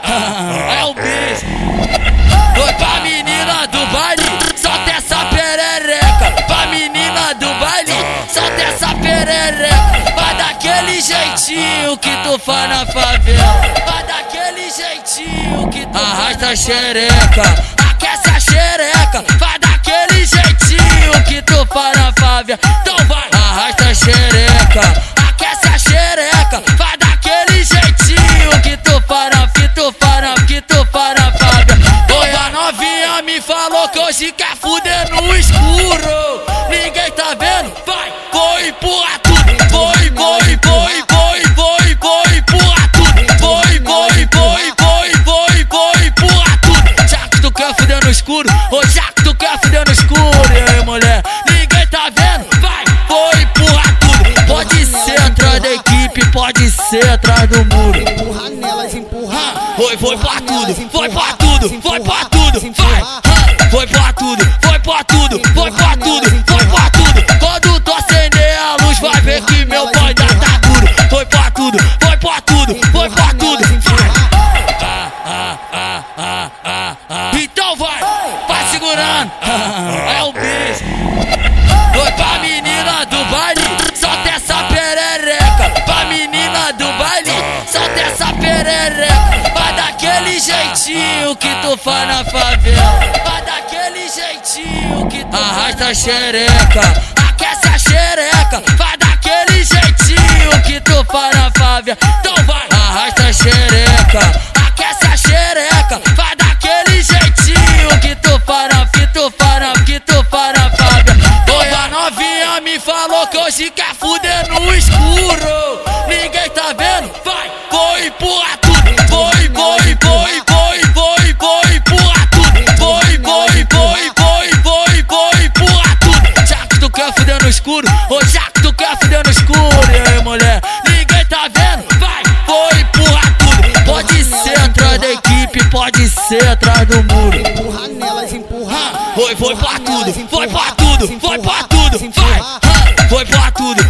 segurando, é o bicho. Foi pra menina do baile, solta essa perereca. Pra menina do baile, solta essa perereca. Vai daquele jeitinho que tu faz na favela. Vai daquele jeitinho que tu arrasta a xereca. Aquece a xereca, vai daquele jeitinho que tu faz na favela. Hoje quer fuder no escuro. Ninguém tá vendo? Vai, vou empurrar tudo. Foi, foi, foi, foi, foi, foi, empurrar tudo. Foi, foi, foi, foi, foi, foi, empurrar tudo. Já que tu quer fuder no escuro, ou já que tu quer fuder no escuro, e aí, mulher? Ninguém tá vendo? Vai, vou empurrar tudo. Pode ser atrás da equipe, pode ser atrás do muro. Empurra nelas, empurra. Foi, foi pra tudo, foi pra tudo, foi pra! Foi pra tudo, foi pra tudo, foi pra tudo, foi pra tudo. Quando tu acender a luz, vai ver que meu pai ainda tá duro. Foi pra tudo, foi pra tudo, foi pra tudo. Então vai, vai segurando, é o bicho. Foi pra menina do baile, solta essa perereca. Pra menina do baile, solta essa perereca. Vai daquele jeitinho que tu faz na favela. Jeitinho que tu arrasta a xereca. Aquece a xereca. Vai daquele jeitinho que tu faz na favela. Então vai, arrasta a xereca. Aquece a xereca. Vai daquele jeitinho que tu faz na que tu faz na que tu faz na favela. Oi, a novinha me falou que hoje quer fuder no escuro. Fuder no escuro, já que tu quer fuder no escuro, e aí, mulher? Ninguém tá vendo? Vai, vou empurrar tudo. Pode ser atrás da equipe, pode ser atrás do muro. Empurra nelas, empurra. Foi, foi pra tudo, foi pra tudo, foi pra tudo, vai! Foi pra tudo,